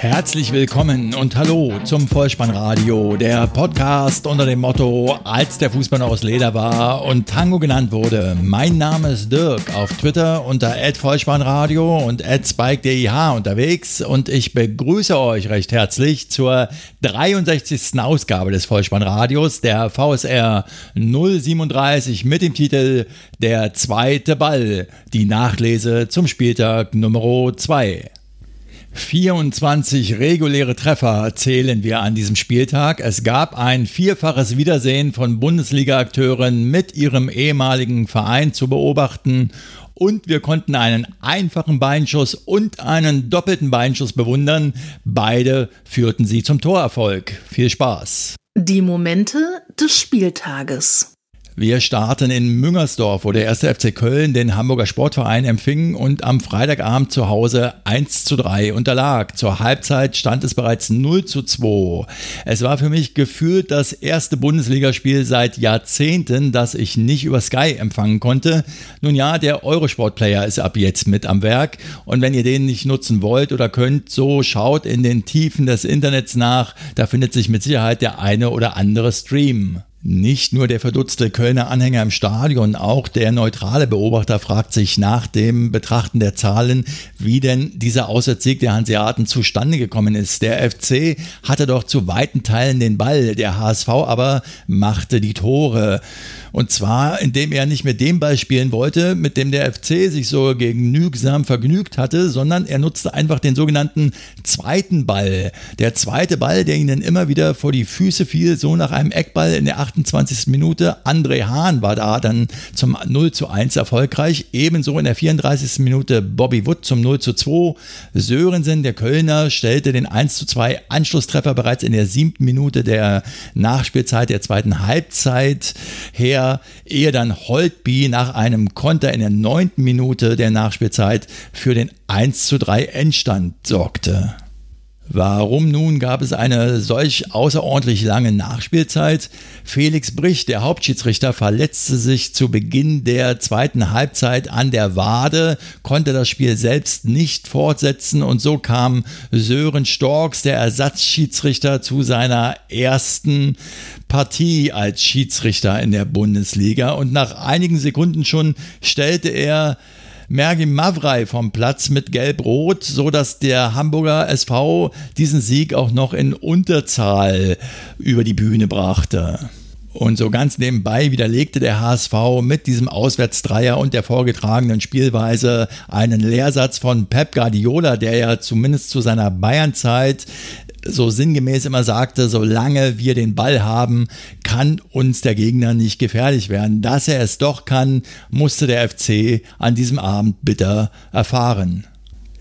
Herzlich willkommen und hallo zum Vollspannradio, der Podcast unter dem Motto, als der Fußball aus Leder war und Tango genannt wurde. Mein Name ist Dirk, auf Twitter unter @vollspannradio und @spike_dih unterwegs und ich begrüße euch recht herzlich zur 63. Ausgabe des Vollspannradios, der VSR 037 mit dem Titel Der zweite Ball, die Nachlese zum Spieltag Nummer 2. 24 reguläre Treffer zählen wir an diesem Spieltag. Es gab ein vierfaches Wiedersehen von Bundesliga-Akteuren mit ihrem ehemaligen Verein zu beobachten und wir konnten einen einfachen Beinschuss und einen doppelten Beinschuss bewundern. Beide führten sie zum Torerfolg. Viel Spaß. Die Momente des Spieltages. Wir starten in Müngersdorf, wo der erste FC Köln den Hamburger Sportverein empfing und am Freitagabend zu Hause 1 zu 3 unterlag. Zur Halbzeit stand es bereits 0 zu 2. Es war für mich gefühlt das erste Bundesligaspiel seit Jahrzehnten, das ich nicht über Sky empfangen konnte. Nun ja, der Eurosport-Player ist ab jetzt mit am Werk und wenn ihr den nicht nutzen wollt oder könnt, so schaut in den Tiefen des Internets nach. Da findet sich mit Sicherheit der eine oder andere Stream. Nicht nur der verdutzte Kölner Anhänger im Stadion, auch der neutrale Beobachter fragt sich nach dem Betrachten der Zahlen, wie denn dieser Auswärtssieg der Hanseaten zustande gekommen ist. Der FC hatte doch zu weiten Teilen den Ball, der HSV aber machte die Tore. Und zwar, indem er nicht mit dem Ball spielen wollte, mit dem der FC sich so genügsam vergnügt hatte, sondern er nutzte einfach den sogenannten zweiten Ball. Der zweite Ball, der ihnen immer wieder vor die Füße fiel, so nach einem Eckball in der 28. Minute. André Hahn war da dann zum 0 zu 1 erfolgreich. Ebenso in der 34. Minute Bobby Wood zum 0 zu 2. Sörensen, der Kölner, stellte den 1 zu 2 Anschlusstreffer bereits in der siebten Minute der Nachspielzeit der zweiten Halbzeit her ehe dann Holtby nach einem Konter in der neunten Minute der Nachspielzeit für den 1 zu 3 Endstand sorgte. Warum nun gab es eine solch außerordentlich lange Nachspielzeit? Felix Brich, der Hauptschiedsrichter, verletzte sich zu Beginn der zweiten Halbzeit an der Wade, konnte das Spiel selbst nicht fortsetzen und so kam Sören Storks, der Ersatzschiedsrichter, zu seiner ersten Partie als Schiedsrichter in der Bundesliga und nach einigen Sekunden schon stellte er Mergim Mavrei vom Platz mit Gelb-Rot, so dass der Hamburger SV diesen Sieg auch noch in Unterzahl über die Bühne brachte. Und so ganz nebenbei widerlegte der HSV mit diesem Auswärtsdreier und der vorgetragenen Spielweise einen Lehrsatz von Pep Guardiola, der ja zumindest zu seiner Bayernzeit so sinngemäß immer sagte, solange wir den Ball haben, kann uns der Gegner nicht gefährlich werden. Dass er es doch kann, musste der FC an diesem Abend bitter erfahren.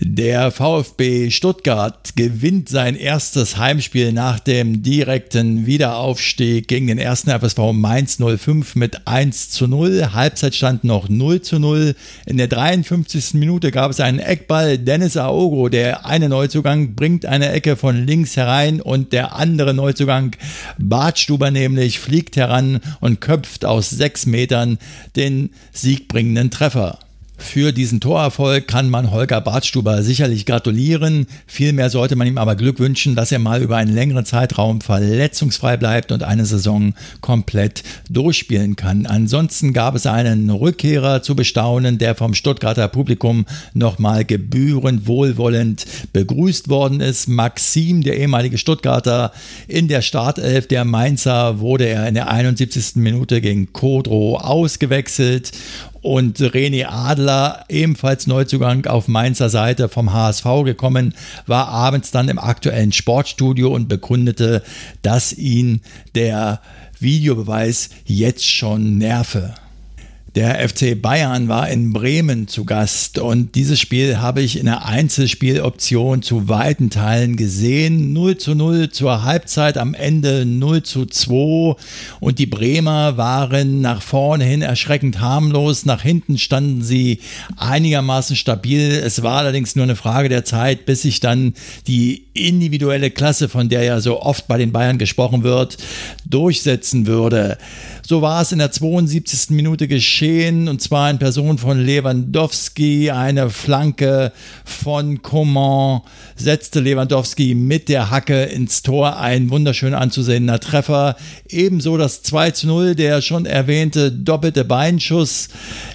Der VfB Stuttgart gewinnt sein erstes Heimspiel nach dem direkten Wiederaufstieg gegen den ersten FSV Mainz 05 mit 1 zu 0. Halbzeitstand noch 0 zu 0. In der 53. Minute gab es einen Eckball. Dennis Aogo, der eine Neuzugang, bringt eine Ecke von links herein und der andere Neuzugang, Bartstuber nämlich, fliegt heran und köpft aus sechs Metern den siegbringenden Treffer. Für diesen Torerfolg kann man Holger Bartstuber sicherlich gratulieren. Vielmehr sollte man ihm aber Glück wünschen, dass er mal über einen längeren Zeitraum verletzungsfrei bleibt und eine Saison komplett durchspielen kann. Ansonsten gab es einen Rückkehrer zu bestaunen, der vom Stuttgarter Publikum nochmal gebührend wohlwollend begrüßt worden ist. Maxim, der ehemalige Stuttgarter, in der Startelf der Mainzer wurde er in der 71. Minute gegen Kodro ausgewechselt und René Adler, ebenfalls Neuzugang auf Mainzer Seite vom HSV gekommen, war abends dann im aktuellen Sportstudio und bekundete, dass ihn der Videobeweis jetzt schon nerve. Der FC Bayern war in Bremen zu Gast und dieses Spiel habe ich in der Einzelspieloption zu weiten Teilen gesehen. 0 zu 0 zur Halbzeit, am Ende 0 zu 2 und die Bremer waren nach vorne hin erschreckend harmlos. Nach hinten standen sie einigermaßen stabil. Es war allerdings nur eine Frage der Zeit, bis sich dann die individuelle Klasse, von der ja so oft bei den Bayern gesprochen wird, durchsetzen würde. So war es in der 72. Minute geschehen und zwar in Person von Lewandowski. Eine Flanke von Coman setzte Lewandowski mit der Hacke ins Tor. Ein wunderschön anzusehener Treffer. Ebenso das 2 zu 0, der schon erwähnte doppelte Beinschuss.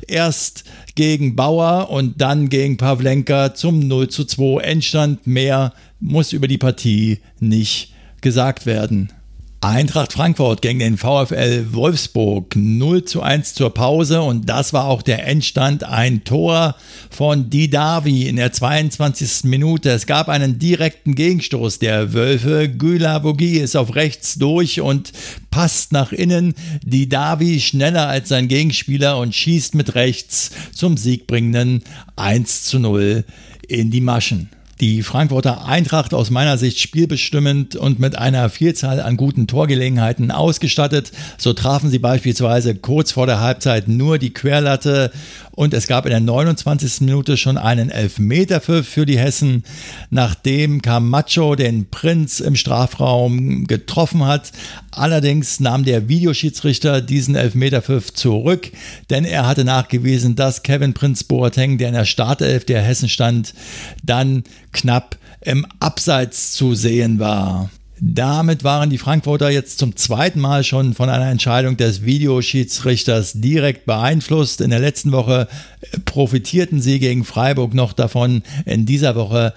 Erst gegen Bauer und dann gegen Pavlenka zum 0 zu 2 Endstand. Mehr muss über die Partie nicht gesagt werden. Eintracht Frankfurt gegen den VfL Wolfsburg 0 zu 1 zur Pause und das war auch der Endstand. Ein Tor von Didavi in der 22. Minute. Es gab einen direkten Gegenstoß der Wölfe. Gülavogi ist auf rechts durch und passt nach innen. Didavi schneller als sein Gegenspieler und schießt mit rechts zum siegbringenden 1 zu 0 in die Maschen. Die Frankfurter Eintracht aus meiner Sicht spielbestimmend und mit einer Vielzahl an guten Torgelegenheiten ausgestattet. So trafen sie beispielsweise kurz vor der Halbzeit nur die Querlatte und es gab in der 29. Minute schon einen Elfmeterpfiff für die Hessen, nachdem Camacho den Prinz im Strafraum getroffen hat. Allerdings nahm der Videoschiedsrichter diesen Elfmeterpfiff zurück, denn er hatte nachgewiesen, dass Kevin Prinz Boateng, der in der Startelf der Hessen stand, dann knapp im Abseits zu sehen war. Damit waren die Frankfurter jetzt zum zweiten Mal schon von einer Entscheidung des Videoschiedsrichters direkt beeinflusst. In der letzten Woche profitierten sie gegen Freiburg noch davon. In dieser Woche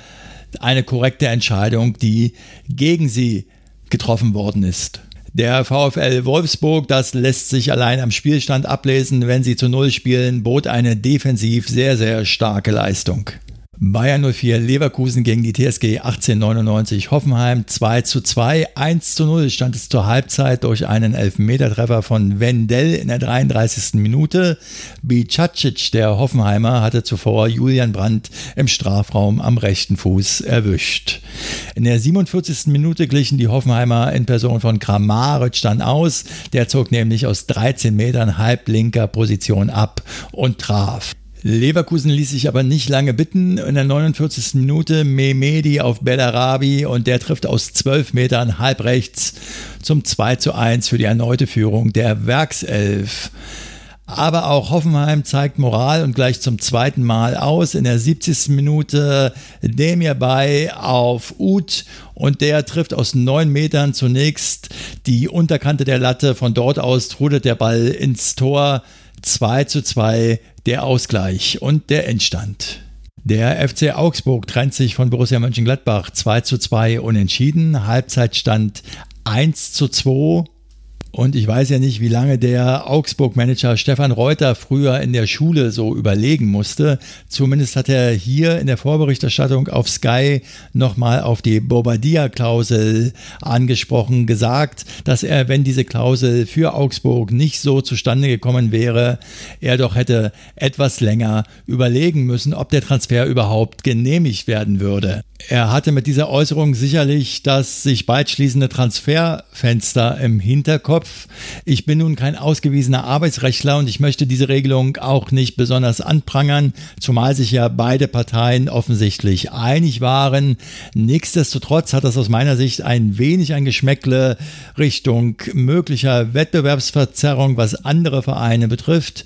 eine korrekte Entscheidung, die gegen sie getroffen worden ist. Der VfL Wolfsburg, das lässt sich allein am Spielstand ablesen, wenn sie zu Null spielen, bot eine defensiv sehr, sehr starke Leistung. Bayern 04 Leverkusen gegen die TSG 1899 Hoffenheim 2 zu 2, 1 zu 0 stand es zur Halbzeit durch einen Elfmetertreffer von Wendell in der 33. Minute. Bicacic, der Hoffenheimer, hatte zuvor Julian Brandt im Strafraum am rechten Fuß erwischt. In der 47. Minute glichen die Hoffenheimer in Person von Kramaric dann aus. Der zog nämlich aus 13 Metern halblinker Position ab und traf. Leverkusen ließ sich aber nicht lange bitten. In der 49. Minute Mehmedi auf Bellarabi und der trifft aus 12 Metern halb rechts zum 2 zu 1 für die erneute Führung der Werkself. Aber auch Hoffenheim zeigt Moral und gleich zum zweiten Mal aus. In der 70. Minute Demir bei auf Uth und der trifft aus neun Metern zunächst die Unterkante der Latte. Von dort aus trudelt der Ball ins Tor. 2 zu 2 der Ausgleich und der Endstand. Der FC Augsburg trennt sich von Borussia Mönchengladbach 2 zu 2 unentschieden. Halbzeitstand 1 zu 2 und ich weiß ja nicht, wie lange der Augsburg-Manager Stefan Reuter früher in der Schule so überlegen musste. Zumindest hat er hier in der Vorberichterstattung auf Sky nochmal auf die Bobadilla-Klausel angesprochen, gesagt, dass er, wenn diese Klausel für Augsburg nicht so zustande gekommen wäre, er doch hätte etwas länger überlegen müssen, ob der Transfer überhaupt genehmigt werden würde. Er hatte mit dieser Äußerung sicherlich das sich bald schließende Transferfenster im Hinterkopf Kopf. Ich bin nun kein ausgewiesener Arbeitsrechtler und ich möchte diese Regelung auch nicht besonders anprangern, zumal sich ja beide Parteien offensichtlich einig waren. Nichtsdestotrotz hat das aus meiner Sicht ein wenig ein Geschmäckle Richtung möglicher Wettbewerbsverzerrung, was andere Vereine betrifft.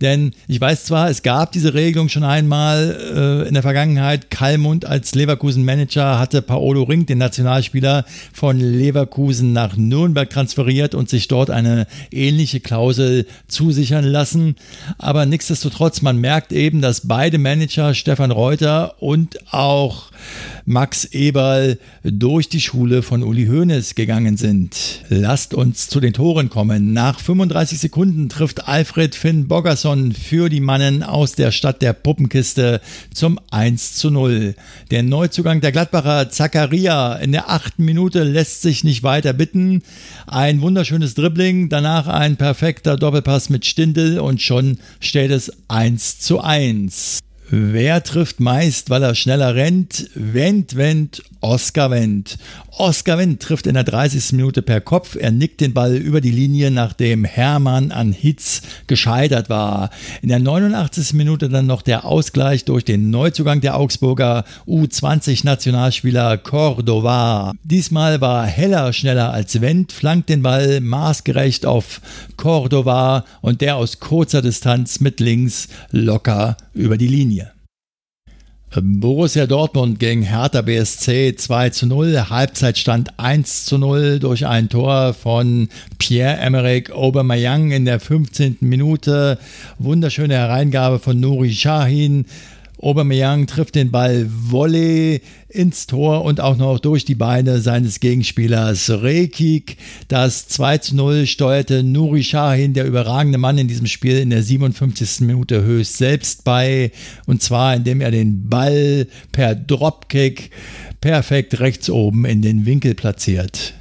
Denn ich weiß zwar, es gab diese Regelung schon einmal äh, in der Vergangenheit. Kalmund als Leverkusen-Manager hatte Paolo Ring, den Nationalspieler von Leverkusen nach Nürnberg transferiert und sich sich dort eine ähnliche Klausel zusichern lassen. Aber nichtsdestotrotz, man merkt eben, dass beide Manager, Stefan Reuter und auch Max Eberl, durch die Schule von Uli Hoeneß gegangen sind. Lasst uns zu den Toren kommen. Nach 35 Sekunden trifft Alfred Finn Boggerson für die Mannen aus der Stadt der Puppenkiste zum 1 zu 0. Der Neuzugang der Gladbacher Zakaria in der achten Minute lässt sich nicht weiter bitten. Ein wunderschönes Dribbling, danach ein perfekter Doppelpass mit Stindel und schon steht es 1 zu 1. Wer trifft meist, weil er schneller rennt? Wendt, Wendt, Oscar Wendt. Oscar Wendt trifft in der 30. Minute per Kopf. Er nickt den Ball über die Linie, nachdem Hermann an Hitz gescheitert war. In der 89. Minute dann noch der Ausgleich durch den Neuzugang der Augsburger U20-Nationalspieler Cordova. Diesmal war Heller schneller als Wendt, flankt den Ball maßgerecht auf Cordova und der aus kurzer Distanz mit links locker über die Linie. Borussia Dortmund gegen Hertha BSC 2 zu 0, Halbzeitstand 1 zu 0 durch ein Tor von Pierre-Emerick Aubameyang in der 15. Minute. Wunderschöne Hereingabe von Nuri Shahin. Aubameyang trifft den Ball Volley ins Tor und auch noch durch die Beine seines Gegenspielers Rekik. Das 2 zu 0 steuerte Nuri Shahin, der überragende Mann in diesem Spiel, in der 57. Minute höchst selbst bei. Und zwar indem er den Ball per Dropkick perfekt rechts oben in den Winkel platziert.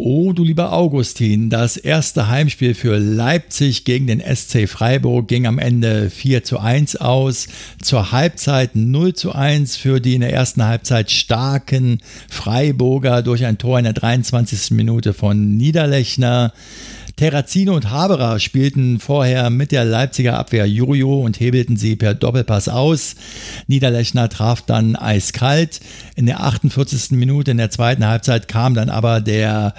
Oh, du lieber Augustin, das erste Heimspiel für Leipzig gegen den SC Freiburg ging am Ende 4 zu 1 aus. Zur Halbzeit 0 zu 1 für die in der ersten Halbzeit starken Freiburger durch ein Tor in der 23. Minute von Niederlechner. Terrazino und Haberer spielten vorher mit der Leipziger Abwehr Jurio und hebelten sie per Doppelpass aus. Niederlechner traf dann eiskalt. In der 48. Minute in der zweiten Halbzeit kam dann aber der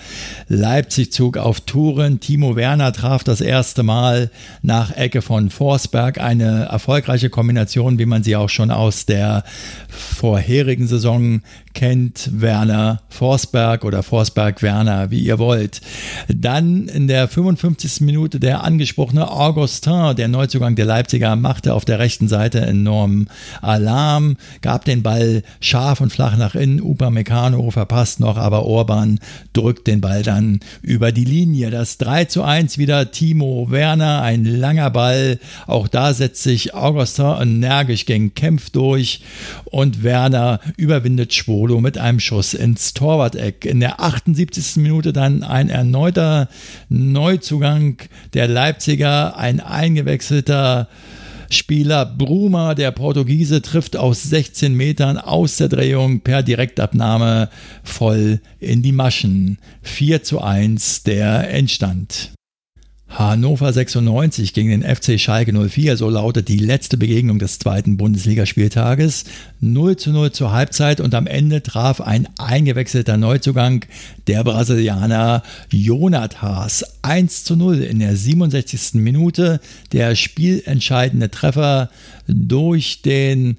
Leipzig-Zug auf Touren. Timo Werner traf das erste Mal nach Ecke von Forsberg. Eine erfolgreiche Kombination, wie man sie auch schon aus der vorherigen Saison kennt. Werner Forsberg oder Forsberg Werner, wie ihr wollt. Dann in der 55. Minute der angesprochene Augustin, der Neuzugang der Leipziger, machte auf der rechten Seite enormen Alarm, gab den Ball scharf und flach nach innen. Upamecano verpasst noch, aber Orban drückt den Ball dann über die Linie. Das 3 zu 1 wieder Timo Werner, ein langer Ball. Auch da setzt sich Augustin energisch gegen Kempf durch und Werner überwindet Schwolo mit einem Schuss ins Torwart-Eck. In der 78. Minute dann ein erneuter Neuzugang der Leipziger, ein eingewechselter Spieler Bruma, der Portugiese, trifft aus 16 Metern aus der Drehung per Direktabnahme voll in die Maschen. 4 zu 1 der Endstand. Hannover 96 gegen den FC Schalke 04, so lautet die letzte Begegnung des zweiten Bundesligaspieltages. 0 zu 0 zur Halbzeit und am Ende traf ein eingewechselter Neuzugang, der Brasilianer Jonathas. 1 zu 0 in der 67. Minute, der spielentscheidende Treffer durch den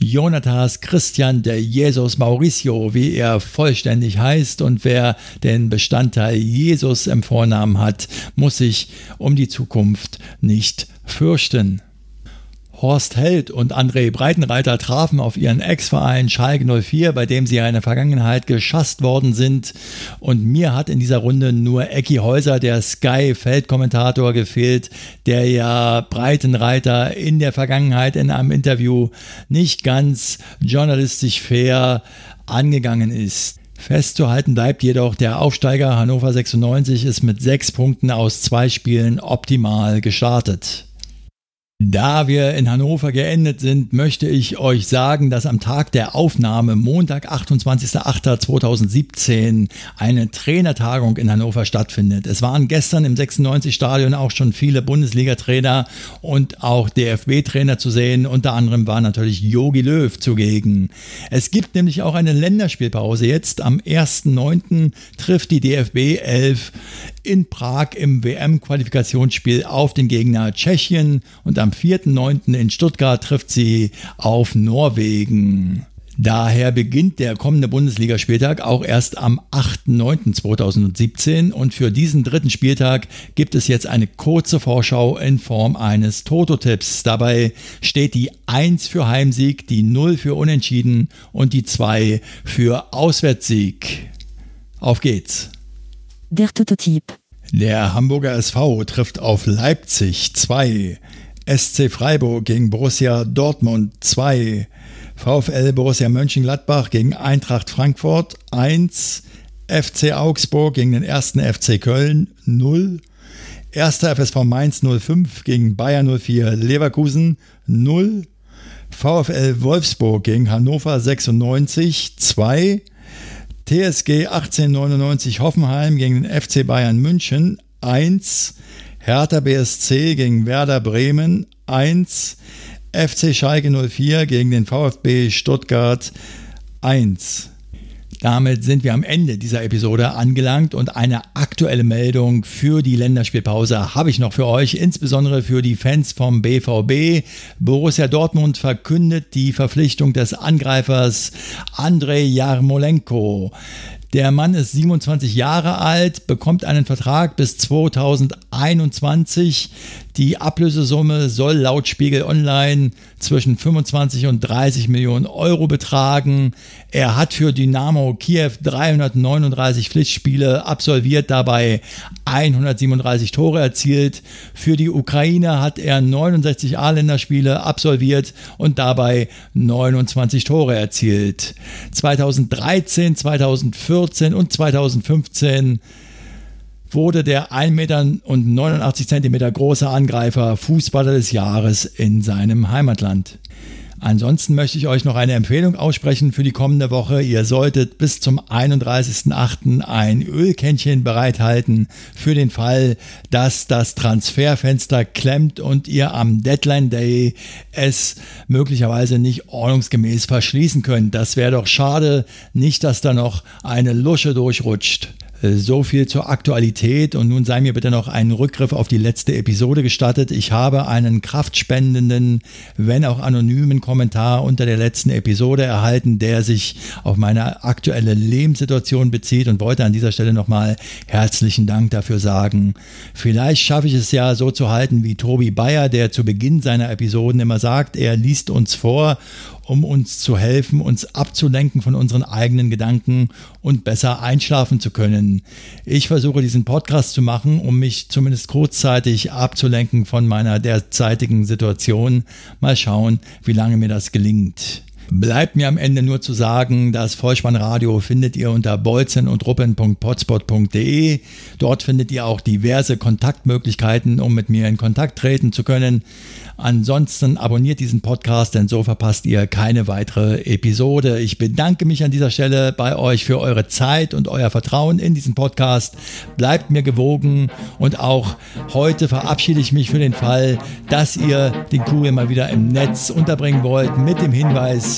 Jonatas Christian de Jesus Mauricio, wie er vollständig heißt und wer den Bestandteil Jesus im Vornamen hat, muss sich um die Zukunft nicht fürchten. Horst Held und André Breitenreiter trafen auf ihren Ex-Verein Schalke 04, bei dem sie in der Vergangenheit geschasst worden sind. Und mir hat in dieser Runde nur Ecki Häuser, der Sky-Feldkommentator, gefehlt, der ja Breitenreiter in der Vergangenheit in einem Interview nicht ganz journalistisch fair angegangen ist. Festzuhalten bleibt jedoch, der Aufsteiger Hannover 96 ist mit sechs Punkten aus zwei Spielen optimal gestartet. Da wir in Hannover geendet sind, möchte ich euch sagen, dass am Tag der Aufnahme, Montag, 28.08.2017, eine Trainertagung in Hannover stattfindet. Es waren gestern im 96-Stadion auch schon viele Bundesliga-Trainer und auch DFB-Trainer zu sehen. Unter anderem war natürlich Jogi Löw zugegen. Es gibt nämlich auch eine Länderspielpause. Jetzt am 1.9. trifft die DFB 11 in Prag im WM-Qualifikationsspiel auf den Gegner Tschechien und am 4.9. in Stuttgart trifft sie auf Norwegen. Daher beginnt der kommende Bundesligaspieltag auch erst am 8.9.2017 und für diesen dritten Spieltag gibt es jetzt eine kurze Vorschau in Form eines Toto-Tipps. Dabei steht die 1 für Heimsieg, die 0 für Unentschieden und die 2 für Auswärtssieg. Auf geht's! Der Tototyp. Der Hamburger SV trifft auf Leipzig 2. SC Freiburg gegen Borussia Dortmund 2. VfL Borussia Mönchengladbach gegen Eintracht Frankfurt 1. FC Augsburg gegen den 1. FC Köln 0. 1. FSV Mainz 05 gegen Bayer 04 Leverkusen 0. VfL Wolfsburg gegen Hannover 96 2, TSG 1899 Hoffenheim gegen den FC Bayern München. 1, Hertha BSC gegen Werder Bremen. 1, FC Schalke 04 gegen den VfB Stuttgart. 1. Damit sind wir am Ende dieser Episode angelangt und eine aktuelle Meldung für die Länderspielpause habe ich noch für euch, insbesondere für die Fans vom BVB. Borussia Dortmund verkündet die Verpflichtung des Angreifers Andrei Jarmolenko. Der Mann ist 27 Jahre alt, bekommt einen Vertrag bis 2021. Die Ablösesumme soll laut Spiegel Online zwischen 25 und 30 Millionen Euro betragen. Er hat für Dynamo Kiew 339 Pflichtspiele absolviert, dabei 137 Tore erzielt. Für die Ukraine hat er 69 A-Länderspiele absolviert und dabei 29 Tore erzielt. 2013, 2014 und 2015 wurde der 1 Meter und 89 Zentimeter große Angreifer Fußballer des Jahres in seinem Heimatland. Ansonsten möchte ich euch noch eine Empfehlung aussprechen für die kommende Woche. Ihr solltet bis zum 31.08. ein Ölkännchen bereithalten für den Fall, dass das Transferfenster klemmt und ihr am Deadline Day es möglicherweise nicht ordnungsgemäß verschließen könnt. Das wäre doch schade, nicht dass da noch eine Lusche durchrutscht. Äh, so viel zur Aktualität und nun sei mir bitte noch ein Rückgriff auf die letzte Episode gestattet. Ich habe einen kraftspendenden, wenn auch anonymen Kommentar unter der letzten Episode erhalten, der sich auf meine aktuelle Lebenssituation bezieht und wollte an dieser Stelle nochmal herzlichen Dank dafür sagen. Vielleicht schaffe ich es ja so zu halten wie Tobi Bayer, der zu Beginn seiner Episoden immer sagt, er liest uns vor um uns zu helfen, uns abzulenken von unseren eigenen Gedanken und besser einschlafen zu können. Ich versuche diesen Podcast zu machen, um mich zumindest kurzzeitig abzulenken von meiner derzeitigen Situation. Mal schauen, wie lange mir das gelingt. Bleibt mir am Ende nur zu sagen, das Vollspannradio findet ihr unter bolzen und ruppen.potspot.de. Dort findet ihr auch diverse Kontaktmöglichkeiten, um mit mir in Kontakt treten zu können. Ansonsten abonniert diesen Podcast, denn so verpasst ihr keine weitere Episode. Ich bedanke mich an dieser Stelle bei euch für eure Zeit und euer Vertrauen in diesen Podcast. Bleibt mir gewogen und auch heute verabschiede ich mich für den Fall, dass ihr den Kugel mal wieder im Netz unterbringen wollt mit dem Hinweis